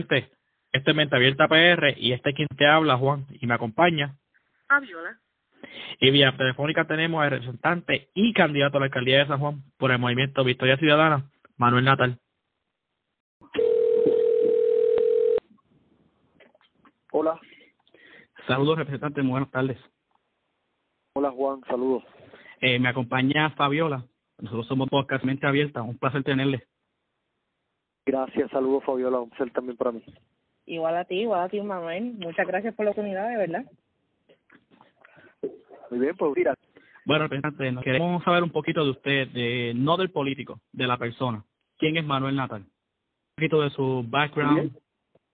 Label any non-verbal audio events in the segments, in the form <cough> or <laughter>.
Saludos, gente. Este es Mente Abierta PR y este es quien te habla, Juan, y me acompaña. Aviola. Y vía telefónica tenemos al representante y candidato a la alcaldía de San Juan por el movimiento Victoria Ciudadana, Manuel Natal. Hola. Saludos, representante. Muy buenas tardes. Hola, Juan. Saludos. Eh, me acompaña Fabiola. Nosotros somos podcast Mente Abierta. Un placer tenerle. Gracias. Saludos, Fabiola. Un placer también para mí. Igual a ti, igual a ti, Manuel. Muchas gracias por la oportunidad, de verdad. Muy bien, pues mira. Bueno, representante, nos queremos saber un poquito de usted, de no del político, de la persona. ¿Quién es Manuel Natal? Un poquito de su background, de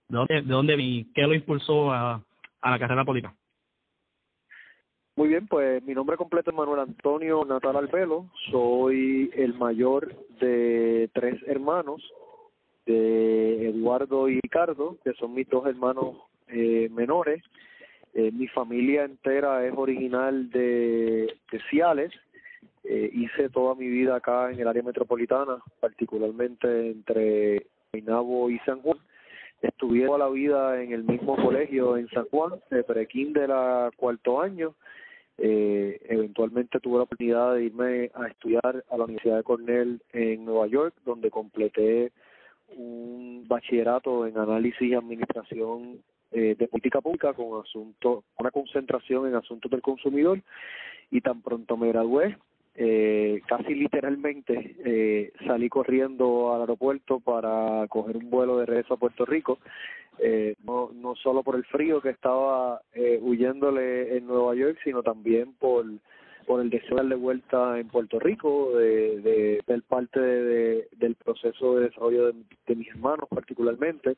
dónde, de dónde y qué lo impulsó a, a la carrera política. Muy bien, pues mi nombre completo es Manuel Antonio Natal Albelo. Soy el mayor de tres hermanos, de Eduardo y Ricardo, que son mis dos hermanos eh, menores. Eh, mi familia entera es original de, de Ciales. Eh, hice toda mi vida acá en el área metropolitana, particularmente entre Guaynabo y San Juan. Estuve toda la vida en el mismo colegio en San Juan, de prekinder a cuarto año. Eh, eventualmente tuve la oportunidad de irme a estudiar a la Universidad de Cornell en Nueva York, donde completé un bachillerato en análisis y administración eh, de política pública con asunto, una concentración en asuntos del consumidor y tan pronto me gradué, eh, casi literalmente eh, salí corriendo al aeropuerto para coger un vuelo de regreso a Puerto Rico, eh, no, no solo por el frío que estaba eh, huyéndole en Nueva York, sino también por por el deseo de darle vuelta en Puerto Rico, de, de ser parte de, de, del proceso de desarrollo de, mis hermanos particularmente,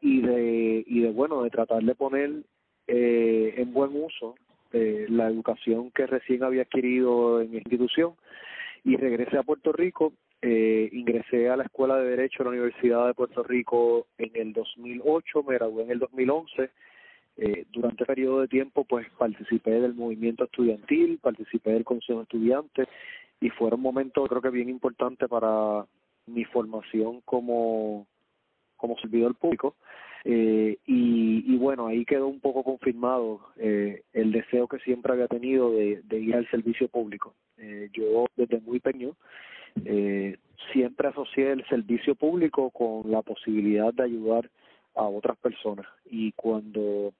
y de, y de bueno, de tratar de poner eh, en buen uso eh, la educación que recién había adquirido en institución. Y regresé a Puerto Rico, eh, ingresé a la Escuela de Derecho de la Universidad de Puerto Rico en el 2008, me gradué en el 2011, eh, durante el periodo de tiempo pues participé del movimiento estudiantil, participé del Consejo de Estudiantes y fueron momentos creo que bien importantes para mi formación como como servidor público. Eh, y, y bueno ahí quedó un poco confirmado eh, el deseo que siempre había tenido de, de ir al servicio público. Eh, yo desde muy pequeño eh, siempre asocié el servicio público con la posibilidad de ayudar a otras personas y cuando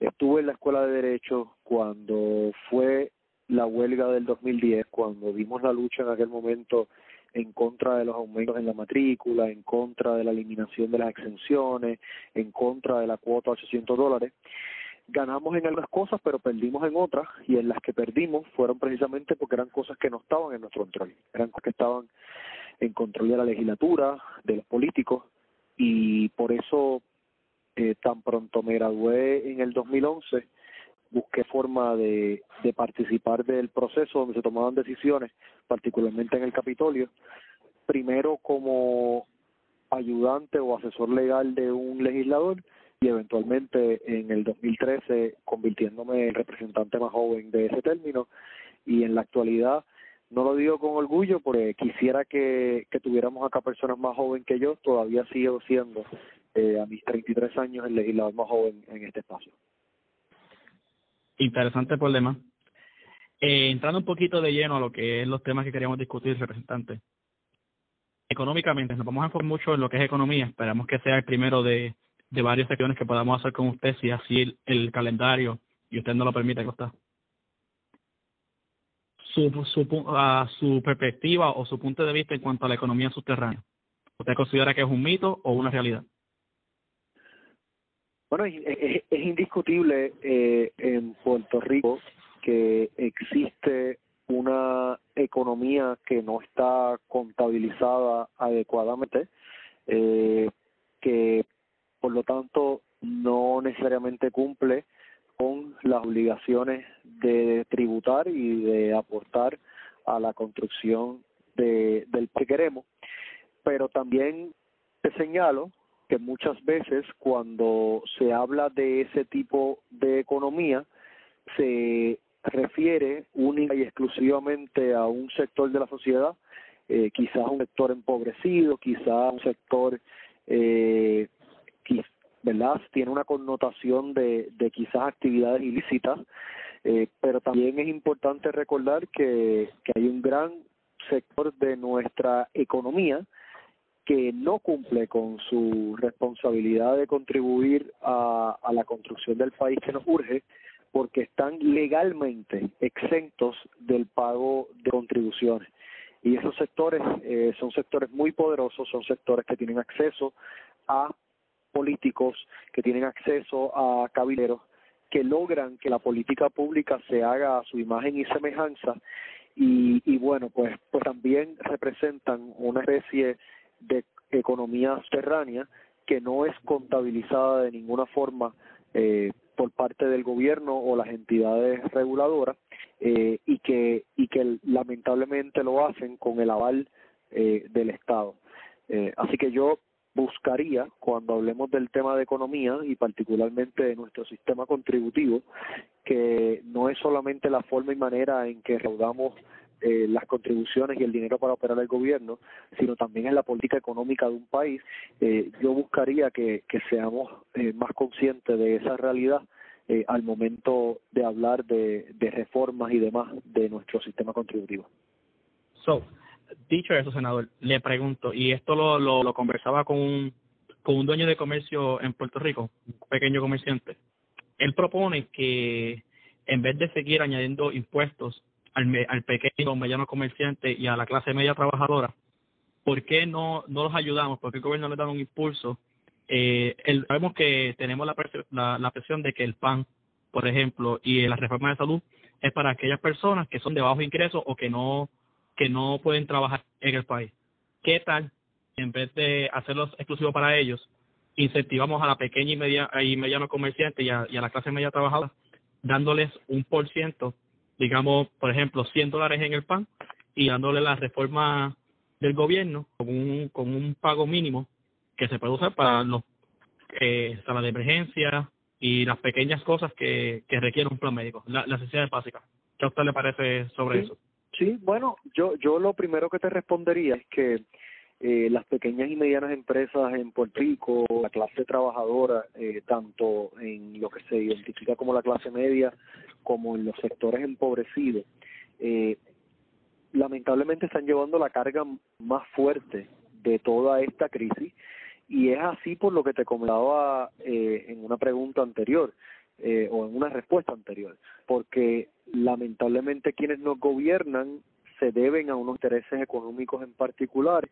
estuve en la escuela de derecho cuando fue la huelga del 2010 cuando vimos la lucha en aquel momento en contra de los aumentos en la matrícula, en contra de la eliminación de las exenciones, en contra de la cuota de 800 dólares. Ganamos en algunas cosas, pero perdimos en otras, y en las que perdimos fueron precisamente porque eran cosas que no estaban en nuestro control, eran cosas que estaban en control de la legislatura, de los políticos, y por eso eh, tan pronto me gradué en el 2011, busqué forma de, de participar del proceso donde se tomaban decisiones, particularmente en el Capitolio, primero como ayudante o asesor legal de un legislador y eventualmente en el 2013 convirtiéndome en representante más joven de ese término. Y en la actualidad no lo digo con orgullo porque quisiera que, que tuviéramos acá personas más jóvenes que yo, todavía sigo siendo eh, a mis 33 años el legislador más joven en este espacio. Interesante problema. Eh, entrando un poquito de lleno a lo que es los temas que queríamos discutir, representante. Económicamente, nos vamos a enfocar mucho en lo que es economía. Esperamos que sea el primero de, de varias secciones que podamos hacer con usted, si así el, el calendario y usted no lo permite, Costa. Su, su, uh, su perspectiva o su punto de vista en cuanto a la economía subterránea. ¿Usted considera que es un mito o una realidad? Bueno, es, indiscutible eh, en Puerto Rico que existe una economía que no está contabilizada adecuadamente, eh, que por lo tanto no necesariamente cumple con las obligaciones de tributar y de aportar a la construcción de, del que queremos. Pero también te señalo que muchas veces cuando se habla de ese tipo de economía, se refiere única y exclusivamente a un sector de la sociedad, eh, quizás un sector empobrecido, quizás un sector eh, ¿verdad? Tiene una connotación de, de quizás actividades ilícitas, eh, pero también es importante recordar que, que hay un gran sector de nuestra economía que no cumple con su responsabilidad de contribuir a, a la construcción del país que nos urge porque están legalmente exentos del pago de contribuciones. Y esos sectores eh, son sectores muy poderosos, son sectores que tienen acceso a políticos, que tienen acceso a cabileros, que logran que la política pública se haga a su imagen y semejanza y, y bueno, pues, pues también representan una especie de economía subterránea que no es contabilizada de ninguna forma eh, por parte del gobierno o las entidades reguladoras eh, y que y que lamentablemente lo hacen con el aval eh, del Estado. Eh, así que yo buscaría, cuando hablemos del tema de economía y particularmente de nuestro sistema contributivo, que no es solamente la forma y manera en que reudamos eh, las contribuciones y el dinero para operar el gobierno, sino también en la política económica de un país, eh, yo buscaría que, que seamos eh, más conscientes de esa realidad eh, al momento de hablar de, de reformas y demás de nuestro sistema contributivo. So, dicho eso, senador, le pregunto, y esto lo, lo, lo conversaba con un, con un dueño de comercio en Puerto Rico, un pequeño comerciante. Él propone que en vez de seguir añadiendo impuestos al, al pequeño, mediano comerciante y a la clase media trabajadora, ¿por qué no, no los ayudamos? ¿Por qué el gobierno le da un impulso? Eh, el, sabemos que tenemos la, la, presión de que el PAN, por ejemplo, y la reforma de salud es para aquellas personas que son de bajo ingreso o que no que no pueden trabajar en el país. ¿Qué tal, en vez de hacerlos exclusivos para ellos, incentivamos a la pequeña y, media, y mediano comerciante y a la clase media trabajadora, dándoles un por ciento digamos, por ejemplo, 100 dólares en el PAN y dándole la reforma del gobierno con un, con un pago mínimo que se puede usar para los eh, salas de emergencia y las pequeñas cosas que, que requiere un plan médico, la, las necesidades básicas. ¿Qué a usted le parece sobre sí, eso? Sí, bueno, yo, yo lo primero que te respondería es que eh, las pequeñas y medianas empresas en Puerto Rico, la clase trabajadora, eh, tanto en lo que se identifica como la clase media como en los sectores empobrecidos, eh, lamentablemente están llevando la carga más fuerte de toda esta crisis. Y es así por lo que te comentaba eh, en una pregunta anterior eh, o en una respuesta anterior, porque lamentablemente quienes nos gobiernan se deben a unos intereses económicos en particular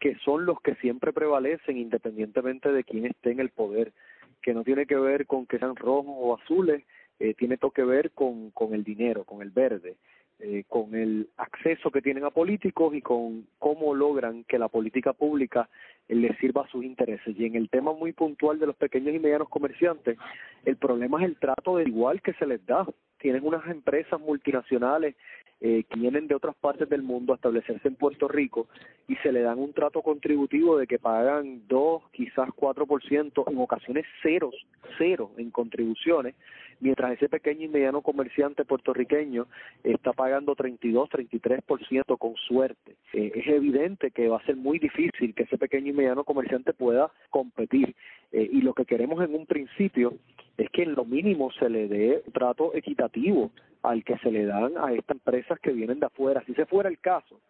que son los que siempre prevalecen independientemente de quién esté en el poder, que no tiene que ver con que sean rojos o azules, eh, tiene todo que ver con, con el dinero, con el verde, eh, con el acceso que tienen a políticos y con cómo logran que la política pública eh, les sirva a sus intereses. Y en el tema muy puntual de los pequeños y medianos comerciantes, el problema es el trato de igual que se les da. Tienen unas empresas multinacionales eh, que vienen de otras partes del mundo a establecerse en Puerto Rico y se le dan un trato contributivo de que pagan 2, quizás 4%, en ocasiones ceros, cero en contribuciones, mientras ese pequeño y mediano comerciante puertorriqueño está pagando 32, 33% con suerte. Eh, es evidente que va a ser muy difícil que ese pequeño y mediano comerciante pueda competir eh, y lo que queremos en un principio es que en lo mínimo se le dé trato equitativo al que se le dan a estas empresas que vienen de afuera. Si se fuera el caso,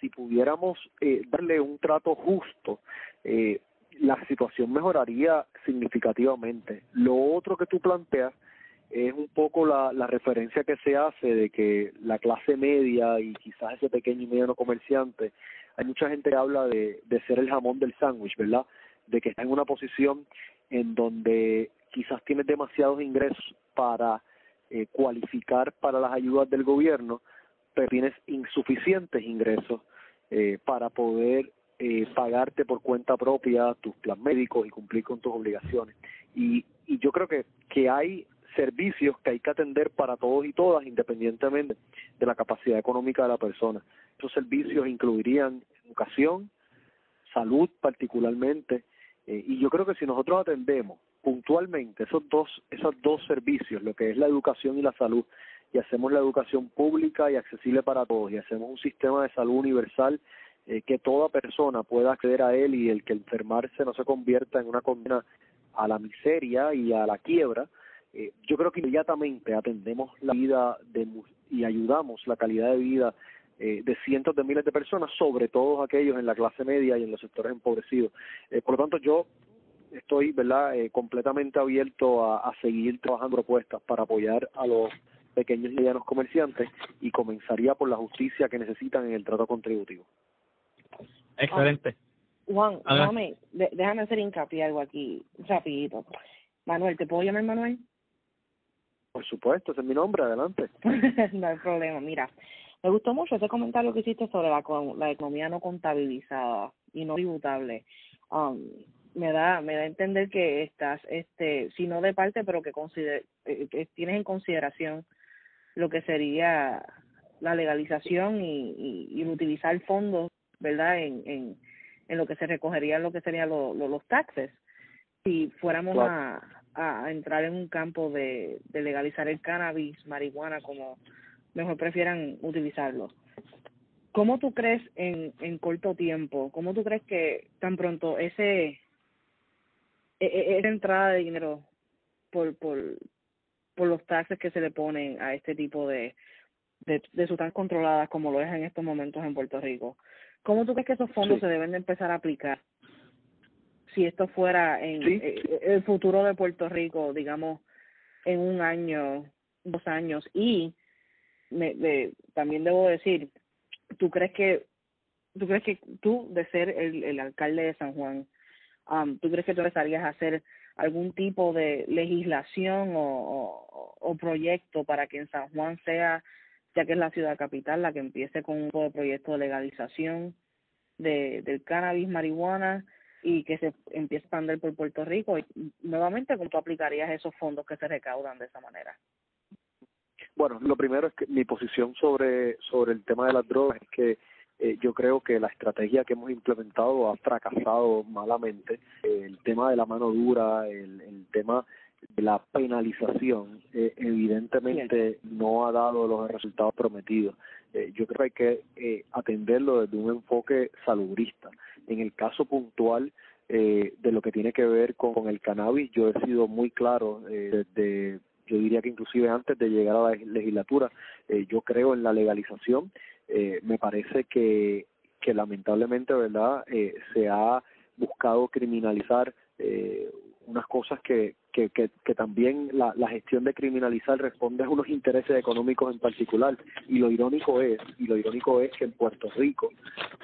si pudiéramos eh, darle un trato justo, eh, la situación mejoraría significativamente. Lo otro que tú planteas es un poco la, la referencia que se hace de que la clase media y quizás ese pequeño y mediano comerciante, hay mucha gente que habla de, de ser el jamón del sándwich, ¿verdad? De que está en una posición en donde quizás tienes demasiados ingresos para eh, cualificar para las ayudas del gobierno, pero tienes insuficientes ingresos eh, para poder eh, pagarte por cuenta propia tus plan médicos y cumplir con tus obligaciones. Y, y yo creo que, hay servicios que hay que atender para todos y todas, independientemente de la capacidad económica de la persona. Esos servicios incluirían educación, salud particularmente, eh, y yo creo que si nosotros atendemos puntualmente esos dos, esos dos servicios, lo que es la educación y la salud, y hacemos la educación pública y accesible para todos, y hacemos un sistema de salud universal eh, que toda persona pueda acceder a él y el que enfermarse no se convierta en una condena a la miseria y a la quiebra, eh, yo creo que inmediatamente atendemos la vida de, y ayudamos la calidad de vida eh, de cientos de miles de personas, sobre todo aquellos en la clase media y en los sectores empobrecidos. Eh, por lo tanto, yo estoy verdad eh, completamente abierto a, a seguir trabajando propuestas para apoyar a los pequeños y medianos comerciantes y comenzaría por la justicia que necesitan en el trato contributivo. Excelente. Juan, déjame, déjame hacer hincapié algo aquí, rapidito. Manuel, ¿te puedo llamar Manuel? Por supuesto, ese es mi nombre, adelante. <laughs> no hay problema, mira, me gustó mucho ese comentario que hiciste sobre la, la economía no contabilizada y no tributable. Um, me da me da a entender que estás este si no de parte pero que consider, eh, que tienes en consideración lo que sería la legalización y, y, y utilizar fondos verdad en, en en lo que se recogería lo que serían los taxes. Si fuéramos a, a entrar en un campo de, de legalizar el cannabis marihuana como mejor prefieran utilizarlo. ¿Cómo tú crees en, en corto tiempo? ¿Cómo tú crees que tan pronto ese e, e, esa entrada de dinero por, por, por los taxes que se le ponen a este tipo de, de, de sustancias controladas como lo es en estos momentos en Puerto Rico. ¿Cómo tú crees que esos fondos se deben de empezar a aplicar? Si esto fuera en eh, eh, el futuro de Puerto Rico, digamos, en un año, dos años. Y me, también debo decir, ¿tú crees que tú crees que tú, de ser el, el alcalde de San Juan, um, ¿tú crees que tú empezarías a hacer algún tipo de legislación o, proyecto para que en San Juan sea, ya que es la ciudad capital, la que empiece con un proyecto de legalización de, del cannabis, marihuana y que se empiece a expandir por Puerto Rico? Y nuevamente, ¿cómo tú aplicarías esos fondos que se recaudan de esa manera? Bueno, lo primero es que mi posición sobre sobre el tema de las drogas es que eh, yo creo que la estrategia que hemos implementado ha fracasado malamente. el tema de la mano dura, el, el tema de la penalización, eh, evidentemente no ha dado los resultados prometidos. Eh, yo creo que hay que eh, atenderlo desde un enfoque salubrista. En el caso puntual eh, de lo que tiene que ver con, con el cannabis, yo he sido muy claro eh, desde yo diría que inclusive antes de llegar a la legislatura, eh, yo creo en la legalización, eh, me parece que, que lamentablemente, ¿verdad?, eh, se ha buscado criminalizar eh, unas cosas que, que, que, que también la, la gestión de criminalizar responde a unos intereses económicos en particular y lo irónico es y lo irónico es que en Puerto Rico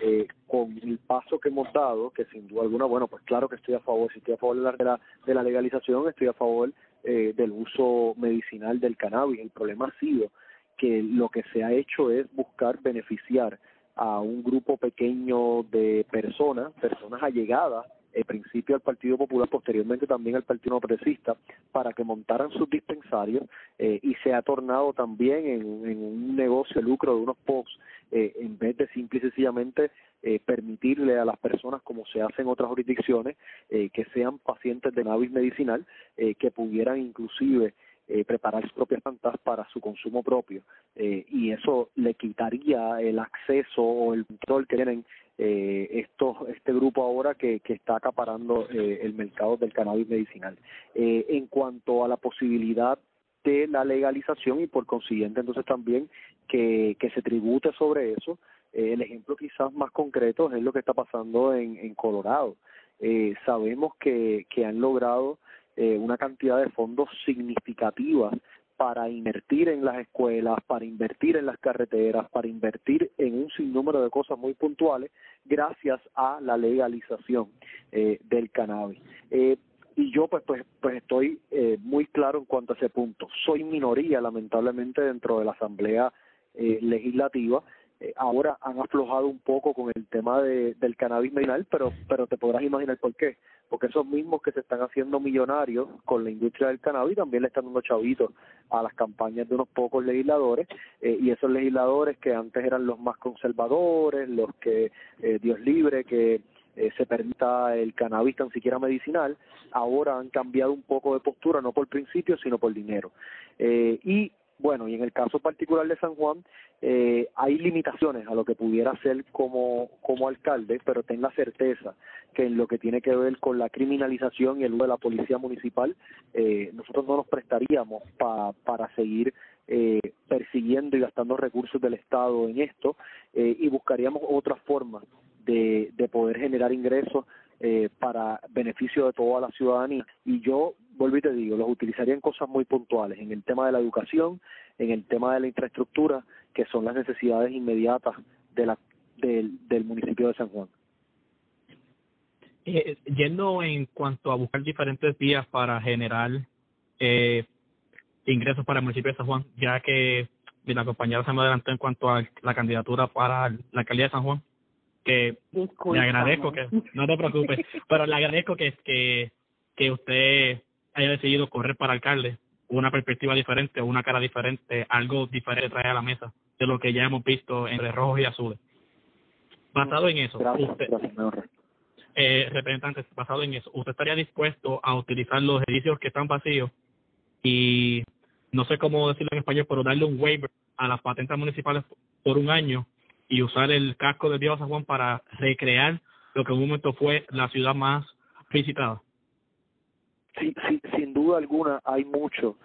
eh, con el paso que hemos dado que sin duda alguna bueno pues claro que estoy a favor si estoy a favor de la de la legalización estoy a favor eh, del uso medicinal del cannabis el problema ha sido que lo que se ha hecho es buscar beneficiar a un grupo pequeño de personas, personas allegadas en principio al Partido Popular, posteriormente también al Partido No Progresista, para que montaran sus dispensarios eh, y se ha tornado también en, un negocio de lucro de unos pocos, eh, en vez de simple y sencillamente eh, permitirle a las personas, como se hace en otras jurisdicciones, eh, que sean pacientes de cannabis medicinal, eh, que pudieran inclusive eh, preparar sus propias plantas para su consumo propio eh, y eso le quitaría el acceso o el control que tienen eh, estos, este grupo ahora que, que está acaparando eh, el mercado del cannabis medicinal. Eh, en cuanto a la posibilidad de la legalización y por consiguiente entonces también que, que se tribute sobre eso, eh, el ejemplo quizás más concreto es lo que está pasando en, en Colorado. Sabemos que, que han logrado eh, una cantidad de fondos significativas para invertir en las escuelas, para invertir en las carreteras, para invertir en un sinnúmero de cosas muy puntuales gracias a la legalización eh, del cannabis. Eh, y yo pues pues pues estoy eh, muy claro en cuanto a ese punto. Soy minoría lamentablemente dentro de la Asamblea eh, Legislativa. Eh, ahora han aflojado un poco con el tema de, del cannabis medicinal, pero pero te podrás imaginar por qué porque esos mismos que se están haciendo millonarios con la industria del cannabis también le están dando chavitos a las campañas de unos pocos legisladores eh, y esos legisladores que antes eran los más conservadores, los que eh, Dios libre que eh, se permita el cannabis tan siquiera medicinal, ahora han cambiado un poco de postura, no por principio, sino por dinero. Eh, y Bueno, y en el caso particular de San Juan, eh, hay limitaciones a lo que pudiera hacer como, como alcalde, pero ten la certeza que en lo que tiene que ver con la criminalización y el uso de la policía municipal, eh, nosotros no nos prestaríamos pa, para seguir eh, persiguiendo y gastando recursos del Estado en esto eh, y buscaríamos otras formas de, de poder generar ingresos eh, para beneficio de toda la ciudadanía. Y yo, vuelvo y te digo, los utilizaría en cosas muy puntuales, en el tema de la educación, en el tema de la infraestructura, que son las necesidades inmediatas de la, del, del municipio de San Juan. Eh, yendo en cuanto a buscar diferentes vías para generar eh, ingresos para el municipio de San Juan, ya que la compañera se me adelantó en cuanto a la candidatura para la alcaldía de San Juan, que le agradezco que, no te preocupes, pero le agradezco que, que, que usted haya decidido correr para alcalde, una perspectiva diferente, una cara diferente, algo diferente trae a la mesa de lo que ya hemos visto entre rojos y azules. Basado en eso, Gracias, usted, gracias, eh, representante, basado en eso, ¿usted estaría dispuesto a utilizar los edificios que están vacíos y no sé cómo decirlo en español, pero darle un waiver a las patentes municipales por un año y usar el casco de Dios San Juan para recrear lo que en un momento fue la ciudad más visitada? Sí, sin duda alguna hay mucho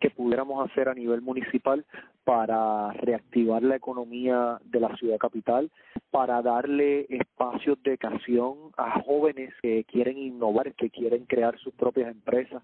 que pudiéramos hacer a nivel municipal para reactivar la economía de la ciudad capital, para darle espacios de creación a jóvenes que quieren innovar, que quieren crear sus propias empresas.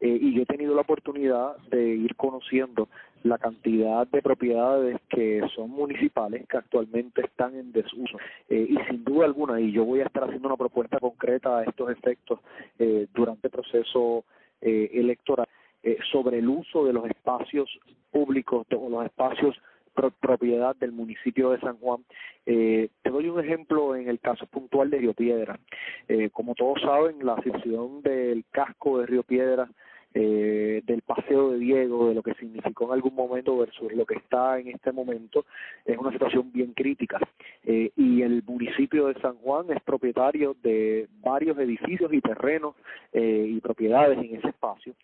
Eh, y yo he tenido la oportunidad de ir conociendo la cantidad de propiedades que son municipales que actualmente están en desuso. Eh, y sin duda alguna, y yo voy a estar haciendo una propuesta concreta a estos efectos eh, durante el proceso eh, electoral, eh, sobre el uso de los espacios públicos o los espacios pro- propiedad del municipio de San Juan. Eh, te doy un ejemplo en el caso puntual de Río Piedra. Eh, como todos saben, la situación del casco de Río Piedra eh, del paseo de Diego, de lo que significó en algún momento versus lo que está en este momento, es una situación bien crítica. Eh, y el municipio de San Juan es propietario de varios edificios y terrenos eh, y propiedades en ese espacio.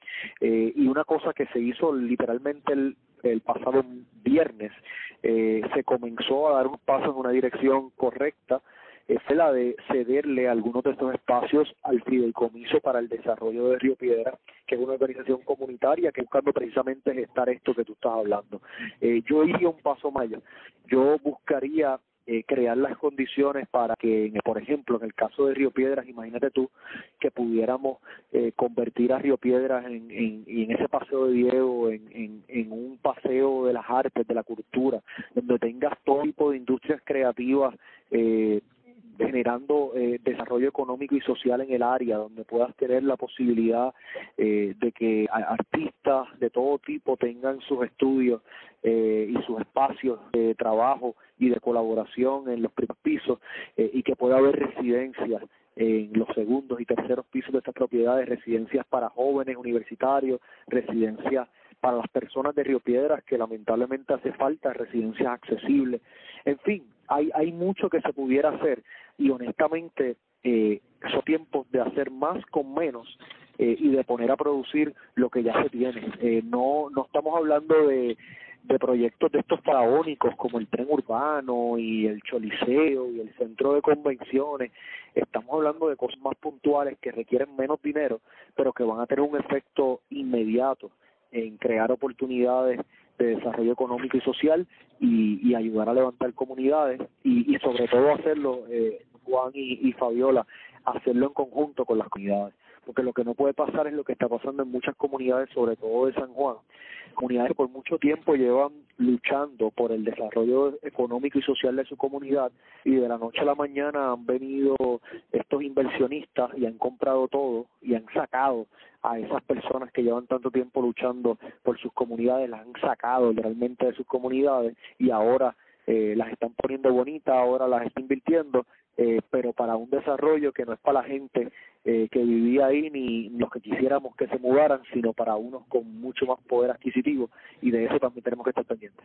Eh, y una cosa que se hizo literalmente el, el pasado viernes, eh, se comenzó a dar un paso en una dirección correcta fue la de cederle algunos de estos espacios al Fideicomiso para el Desarrollo de Río Piedra, que es una organización comunitaria que buscando precisamente gestar esto que tú estás hablando. Eh, yo iría un paso más allá. Yo buscaría eh, crear las condiciones para que, por ejemplo, en el caso de Río Piedras, imagínate tú que pudiéramos eh, convertir a Río Piedras en, en, en ese paseo de Diego en, en, en un paseo de las artes, de la cultura, donde tengas todo tipo de industrias creativas eh, generando eh, desarrollo económico y social en el área, donde puedas tener la posibilidad eh, de que artistas de todo tipo tengan sus estudios eh, y sus espacios de trabajo y de colaboración en los primeros pisos eh, y que pueda haber residencias en los segundos y terceros pisos de estas propiedades, residencias para jóvenes universitarios, residencias para las personas de Río Piedras que lamentablemente hace falta residencias accesibles. En fin, hay, hay mucho que se pudiera hacer y honestamente eh, son tiempos de hacer más con menos eh, y de poner a producir lo que ya se tiene. Eh, no, no estamos hablando de, de proyectos de estos faraónicos como el tren urbano y el choliseo y el centro de convenciones. Estamos hablando de cosas más puntuales que requieren menos dinero, pero que van a tener un efecto inmediato en crear oportunidades de desarrollo económico y social y, y ayudar a levantar comunidades y, y sobre todo hacerlo, eh, Juan y, y Fabiola, hacerlo en conjunto con las comunidades. Porque lo que no puede pasar es lo que está pasando en muchas comunidades, sobre todo de San Juan, comunidades que por mucho tiempo llevan luchando por el desarrollo económico y social de su comunidad y de la noche a la mañana han venido inversionistas y han comprado todo y han sacado a esas personas que llevan tanto tiempo luchando por sus comunidades, las han sacado realmente de sus comunidades y ahora eh, las están poniendo bonitas, ahora las están invirtiendo, eh, pero para un desarrollo que no es para la gente eh, que vivía ahí ni los que quisiéramos que se mudaran, sino para unos con mucho más poder adquisitivo y de eso también tenemos que estar pendientes.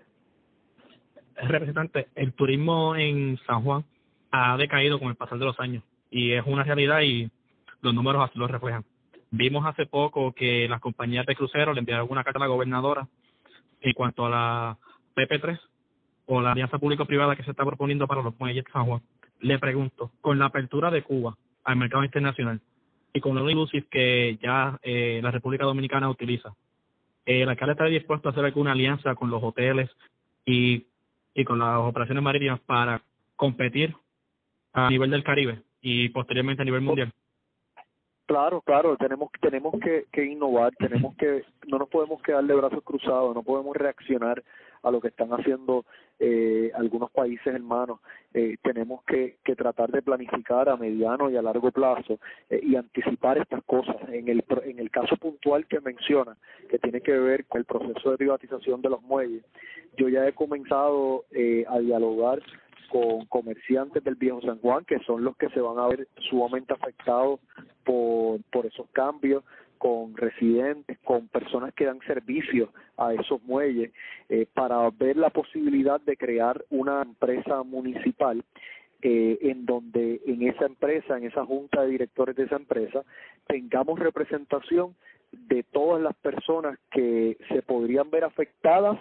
Representante, el turismo en San Juan ha decaído con el pasar de los años y es una realidad y los números así lo reflejan. Vimos hace poco que las compañías de cruceros le enviaron una carta a la gobernadora en cuanto a la PP3 o la alianza público-privada que se está proponiendo para los muelles de San Juan. Le pregunto, con la apertura de Cuba al mercado internacional y con el inclusive que ya eh, la República Dominicana utiliza, ¿el alcalde está dispuesto a hacer alguna alianza con los hoteles y, y con las operaciones marítimas para competir a nivel del Caribe y posteriormente a nivel mundial? Claro, claro, tenemos tenemos que, que innovar, tenemos que no nos podemos quedar de brazos cruzados, no podemos reaccionar a lo que están haciendo eh, algunos países hermanos. Eh, tenemos que, que tratar de planificar a mediano y a largo plazo eh, y anticipar estas cosas. En el, en el caso puntual que menciona, que tiene que ver con el proceso de privatización de los muelles, yo ya he comenzado eh, a dialogar con comerciantes del viejo San Juan, que son los que se van a ver sumamente afectados por, por esos cambios, con residentes, con personas que dan servicio a esos muelles, eh, para ver la posibilidad de crear una empresa municipal eh, en donde en esa empresa, en esa junta de directores de esa empresa, tengamos representación de todas las personas que se podrían ver afectadas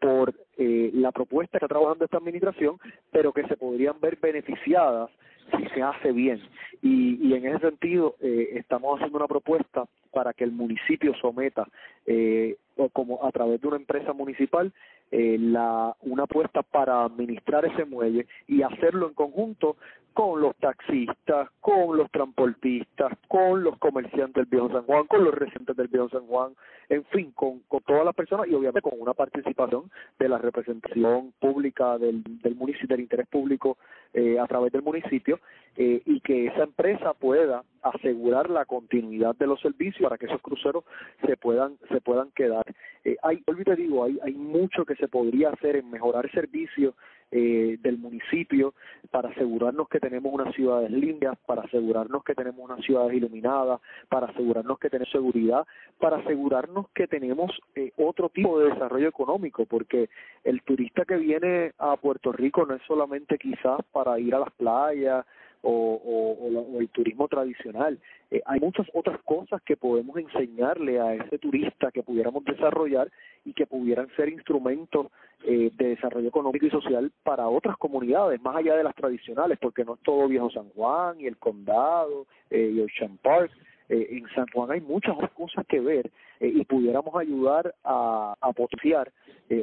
por eh, la propuesta que está trabajando esta administración, pero que se podrían ver beneficiadas si se hace bien. Y, y en ese sentido, eh, estamos haciendo una propuesta para que el municipio someta, eh, como a través de una empresa municipal, eh, la, una apuesta para administrar ese muelle y hacerlo en conjunto con los taxistas, con los transportistas, con los comerciantes del Viejo San Juan, con los residentes del Viejo San Juan, en fin, con, con todas las personas y obviamente con una participación de la representación pública del, del municipio, del interés público eh, a través del municipio eh, y que esa empresa pueda asegurar la continuidad de los servicios para que esos cruceros se puedan se puedan quedar. Eh, hay, te digo, hay, hay mucho que se podría hacer en mejorar el servicio eh, del municipio para asegurarnos que tenemos unas ciudades limpias, para asegurarnos que tenemos unas ciudades iluminadas, para asegurarnos que tenemos seguridad, para asegurarnos que tenemos eh, otro tipo de desarrollo económico, porque el turista que viene a Puerto Rico no es solamente quizás para ir a las playas, o, o, el turismo tradicional. Eh, hay muchas otras cosas que podemos enseñarle a ese turista que pudiéramos desarrollar y que pudieran ser instrumentos eh, de desarrollo económico y social para otras comunidades, más allá de las tradicionales, porque no es todo Viejo San Juan y el Condado eh, y Ocean Park. Eh, en San Juan hay muchas otras cosas que ver y pudiéramos ayudar a, a potenciar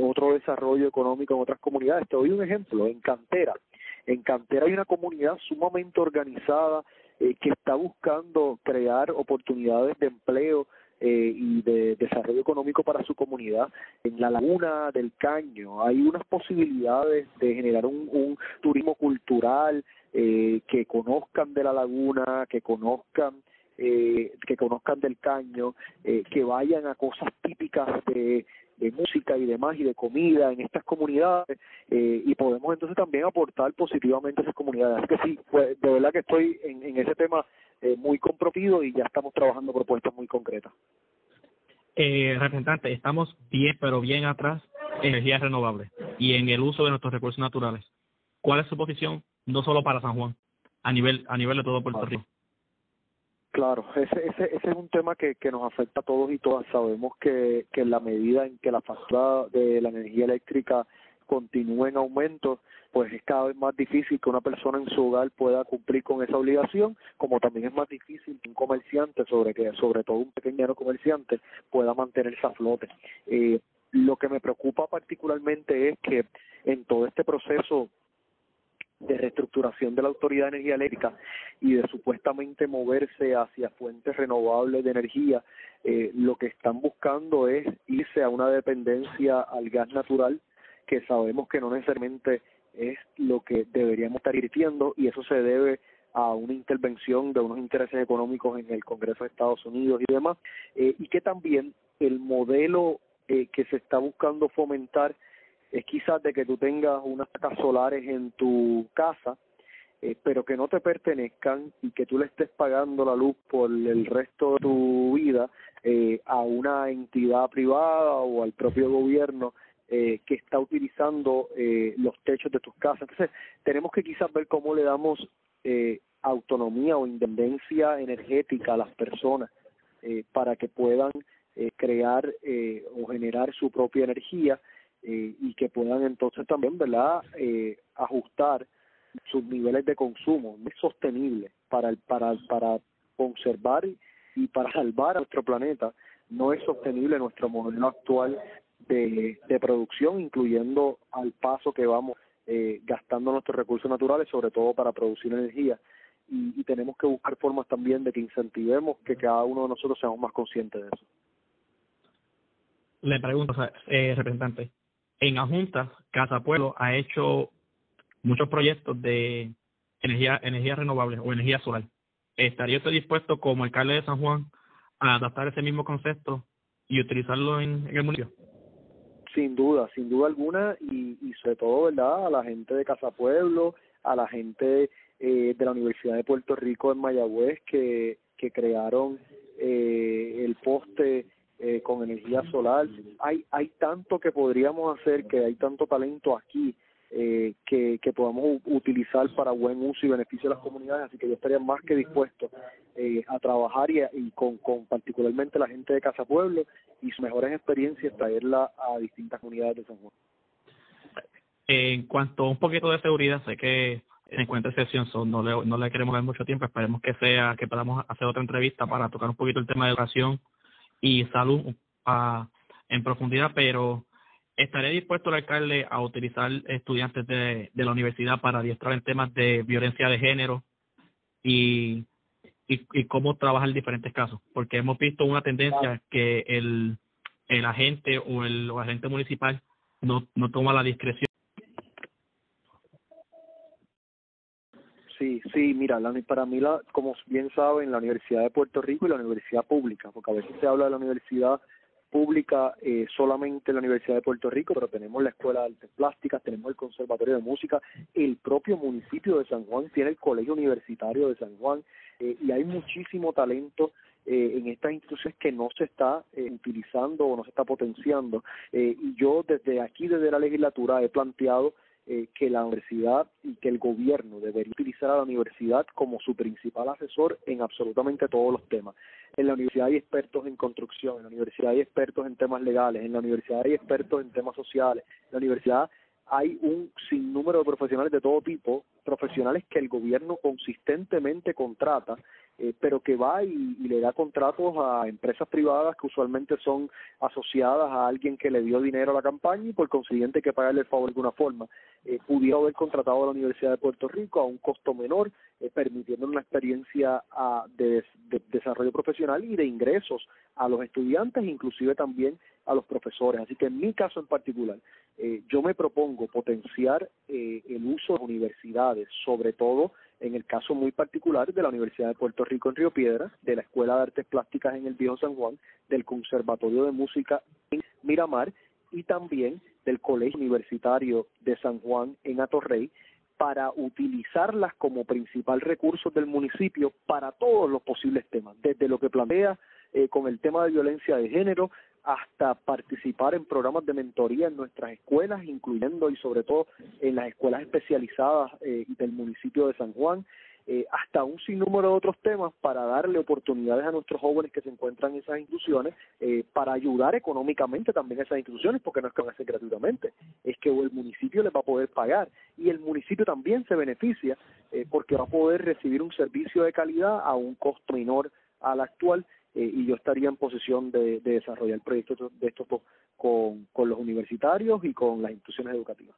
otro desarrollo económico en otras comunidades. Te doy un ejemplo, en Cantera. En Cantera hay una comunidad sumamente organizada eh, que está buscando crear oportunidades de empleo eh, y de desarrollo económico para su comunidad. En la laguna del Caño hay unas posibilidades de generar un, un turismo cultural, eh, que conozcan de la laguna, que conozcan eh, que conozcan del caño, eh, que vayan a cosas típicas de, de música y demás y de comida en estas comunidades eh, y podemos entonces también aportar positivamente a esas comunidades. Así que sí, pues de verdad que estoy en, en ese tema eh, muy comprometido y ya estamos trabajando propuestas muy concretas. Eh, representante, estamos bien, pero bien atrás en energías renovables y en el uso de nuestros recursos naturales. ¿Cuál es su posición, no solo para San Juan, a nivel a nivel de todo Puerto Rico? Claro, ese, ese, ese es un tema que, que nos afecta a todos y todas. Sabemos que, que en la medida en que la factura de la energía eléctrica continúe en aumento, pues es cada vez más difícil que una persona en su hogar pueda cumplir con esa obligación, como también es más difícil que un comerciante, sobre que sobre todo un pequeño comerciante, pueda mantenerse a flote. Eh, lo que me preocupa particularmente es que en todo este proceso de reestructuración de la Autoridad de Energía Eléctrica y de supuestamente moverse hacia fuentes renovables de energía, eh, lo que están buscando es irse a una dependencia al gas natural, que sabemos que no necesariamente es lo que deberíamos estar invirtiendo y eso se debe a una intervención de unos intereses económicos en el Congreso de Estados Unidos y demás, eh, y que también el modelo eh, que se está buscando fomentar es quizás de que tú tengas unas placas solares en tu casa, eh, pero que no te pertenezcan y que tú le estés pagando la luz por el resto de tu vida eh, a una entidad privada o al propio gobierno eh, que está utilizando eh, los techos de tus casas. Entonces, tenemos que quizás ver cómo le damos autonomía o independencia energética a las personas para que puedan crear o generar su propia energía eh, y que puedan entonces también, ¿verdad?, eh, ajustar sus niveles de consumo. No es sostenible para, el, para, para conservar y para salvar a nuestro planeta. No es sostenible nuestro modelo actual de, de producción, incluyendo al paso que vamos eh, gastando nuestros recursos naturales, sobre todo para producir energía. Y, y tenemos que buscar formas también de que incentivemos que cada uno de nosotros seamos más conscientes de eso. Le pregunto, eh, representante, en la Junta, Casa Pueblo ha hecho muchos proyectos de energía, energía renovable o energía solar. ¿Estaría usted dispuesto como alcalde de San Juan a adaptar ese mismo concepto y utilizarlo en, en el municipio? Sin duda, sin duda alguna, y, y sobre todo, ¿verdad?, a la gente de Casa Pueblo, a la gente eh, de la Universidad de Puerto Rico en Mayagüez que, que crearon eh, el poste eh, con energía solar. Hay, hay tanto que podríamos hacer, que hay tanto talento aquí eh, que, que podamos utilizar para buen uso y beneficio de las comunidades, así que yo estaría más que dispuesto eh, a trabajar y, y con, con particularmente la gente de Casa Pueblo y sus mejores experiencias traerla a distintas comunidades de San Juan. En cuanto a un poquito de seguridad, sé que en encuentra sesión no le, no le queremos dar mucho tiempo, esperemos que sea, que podamos hacer otra entrevista para tocar un poquito el tema de educación y salud uh, en profundidad, pero ¿estaría dispuesto el alcalde a utilizar estudiantes de, de la universidad para adiestrar en temas de violencia de género y, y, y cómo trabajar en diferentes casos? Porque hemos visto una tendencia que el, el agente o el, o agente municipal no, no toma la discreción Sí, sí, mira, la, para mí, la, como bien saben, la Universidad de Puerto Rico y la Universidad Pública, porque a veces se habla de la Universidad Pública eh, solamente la Universidad de Puerto Rico, pero tenemos la Escuela de Artes Plásticas, tenemos el Conservatorio de Música, el propio municipio de San Juan tiene el Colegio Universitario de San Juan eh, y hay muchísimo talento eh, en estas instituciones que no se está eh, utilizando o no se está potenciando. Eh, y yo desde aquí, desde la legislatura, he planteado eh, que la universidad y que el gobierno debería utilizar a la universidad como su principal asesor en absolutamente todos los temas. En la universidad hay expertos en construcción, en la universidad hay expertos en temas legales, en la universidad hay expertos en temas sociales, en la universidad hay un sinnúmero de profesionales de todo tipo, profesionales que el gobierno consistentemente contrata eh, pero que va y, le da contratos a empresas privadas que usualmente son asociadas a alguien que le dio dinero a la campaña y por consiguiente hay que pagarle el favor de alguna forma. Eh, pudiera haber contratado a la Universidad de Puerto Rico a un costo menor, eh, permitiendo una experiencia a, de, de, desarrollo profesional y de ingresos a los estudiantes, inclusive también a los profesores. Así que en mi caso en particular, eh, yo me propongo potenciar eh, el uso de universidades, sobre todo en el caso muy particular de la Universidad de Puerto Rico en Río Piedras, de la Escuela de Artes Plásticas en el Viejo San Juan, del Conservatorio de Música en Miramar y también del Colegio Universitario de San Juan en Atorrey para utilizarlas como principal recurso del municipio para todos los posibles temas, desde lo que plantea eh, con el tema de violencia de género hasta participar en programas de mentoría en nuestras escuelas, incluyendo y sobre todo en las escuelas especializadas eh, del municipio de San Juan, eh, hasta un sinnúmero de otros temas para darle oportunidades a nuestros jóvenes que se encuentran en esas instituciones, eh, para ayudar económicamente también a esas instituciones, porque no es que van a hacer gratuitamente, es que el municipio les va a poder pagar y el municipio también se beneficia eh, porque va a poder recibir un servicio de calidad a un costo menor al actual eh, y yo estaría en posición de, de desarrollar proyectos de estos con, con los universitarios y con las instituciones educativas.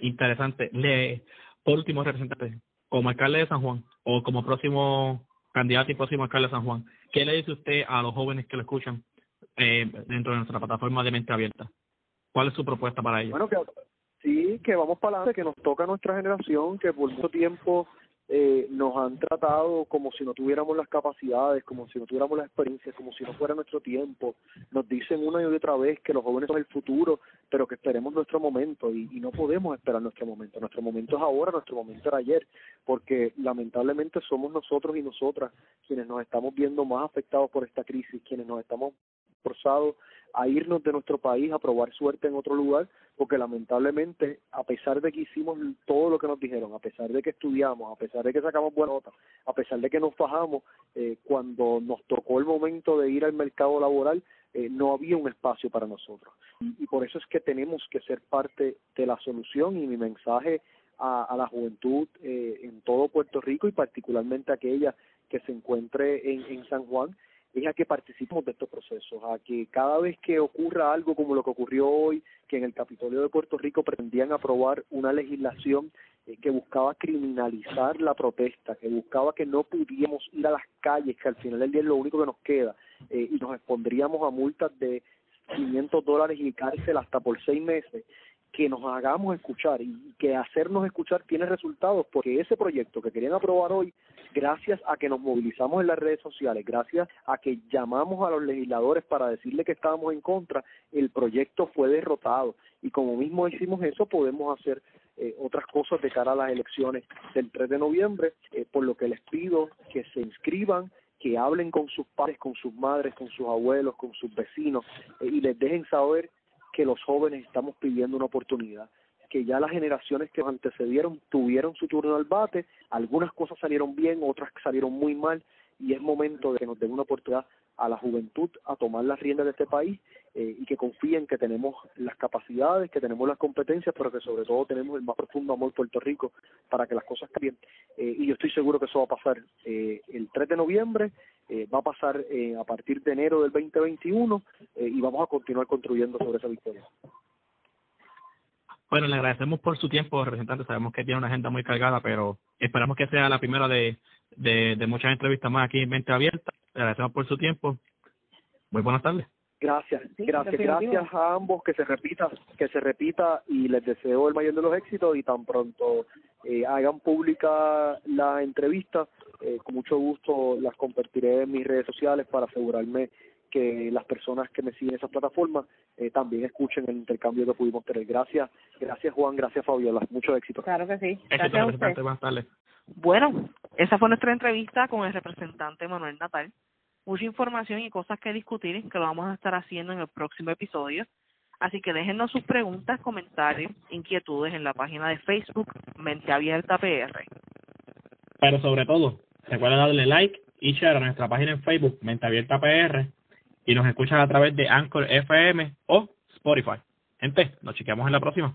Interesante. Le, por último, representante, como alcalde de San Juan o como próximo candidato y próximo alcalde de San Juan, ¿qué le dice usted a los jóvenes que lo escuchan eh, dentro de nuestra plataforma de mente abierta? ¿Cuál es su propuesta para ellos? Bueno, que sí, que vamos para adelante, que nos toca a nuestra generación, que por mucho tiempo eh, nos han tratado como si no tuviéramos las capacidades, como si no tuviéramos las experiencias, como si no fuera nuestro tiempo. Nos dicen una y otra vez que los jóvenes son el futuro, pero que esperemos nuestro momento y, y no podemos esperar nuestro momento. Nuestro momento es ahora, nuestro momento era ayer, porque lamentablemente somos nosotros y nosotras quienes nos estamos viendo más afectados por esta crisis, quienes nos estamos forzados a irnos de nuestro país a probar suerte en otro lugar, porque lamentablemente, a pesar de que hicimos todo lo que nos dijeron, a pesar de que estudiamos, a pesar de que sacamos buenas notas, a pesar de que nos fajamos, eh, cuando nos tocó el momento de ir al mercado laboral, eh, no había un espacio para nosotros. Y, por eso es que tenemos que ser parte de la solución y mi mensaje a, la juventud eh, en todo Puerto Rico y particularmente aquella que se encuentre en, en San Juan es a que participemos de estos procesos, a que cada vez que ocurra algo como lo que ocurrió hoy, que en el Capitolio de Puerto Rico pretendían aprobar una legislación eh, que buscaba criminalizar la protesta, que buscaba que no pudiéramos ir a las calles, que al final del día es lo único que nos queda, eh, y nos expondríamos a multas de 500 dólares y cárcel hasta por seis meses, que nos hagamos escuchar y que hacernos escuchar tiene resultados, porque ese proyecto que querían aprobar hoy, gracias a que nos movilizamos en las redes sociales, gracias a que llamamos a los legisladores para decirle que estábamos en contra, el proyecto fue derrotado. Y como mismo hicimos eso, podemos hacer eh, otras cosas de cara a las elecciones del 3 de noviembre, eh, por lo que les pido que se inscriban, que hablen con sus padres, con sus madres, con sus abuelos, con sus vecinos eh, y les dejen saber que los jóvenes estamos pidiendo una oportunidad, que ya las generaciones que nos antecedieron tuvieron su turno al bate, algunas cosas salieron bien, otras salieron muy mal, y es momento de que nos den una oportunidad a la juventud a tomar las riendas de este país eh, y que confíen que tenemos las capacidades, que tenemos las competencias, pero que sobre todo tenemos el más profundo amor Puerto Rico para que las cosas cambien. Eh, y yo estoy seguro que eso va a pasar eh, el 3 de noviembre, va a pasar a partir de enero del 2021 y vamos a continuar construyendo sobre esa victoria. Bueno, le agradecemos por su tiempo, representante. Sabemos que tiene una agenda muy cargada, pero esperamos que sea la primera de, de, de muchas entrevistas más aquí en Mente Abierta. Le agradecemos por su tiempo. Muy buenas tardes. Gracias, gracias, gracias a ambos que se repita, que se repita y les deseo el mayor de los éxitos y tan pronto eh, hagan pública la entrevista, eh, con mucho gusto las compartiré en mis redes sociales para asegurarme que las personas que me siguen en esas plataformas eh, también escuchen el intercambio que pudimos tener. Gracias, gracias Juan, gracias Fabiola, mucho éxito. Claro que sí. Gracias a usted. Buenas tardes. Bueno, esa fue nuestra entrevista con el representante Manuel Natal. Mucha información y cosas que discutir que lo vamos a estar haciendo en el próximo episodio. Así que déjennos sus preguntas, comentarios, inquietudes en la página de Facebook Mente Abierta PR. Pero sobre todo, recuerda darle like y share a nuestra página en Facebook Mente Abierta PR y nos escuchan a través de Anchor FM o Spotify. Gente, nos chequeamos en la próxima.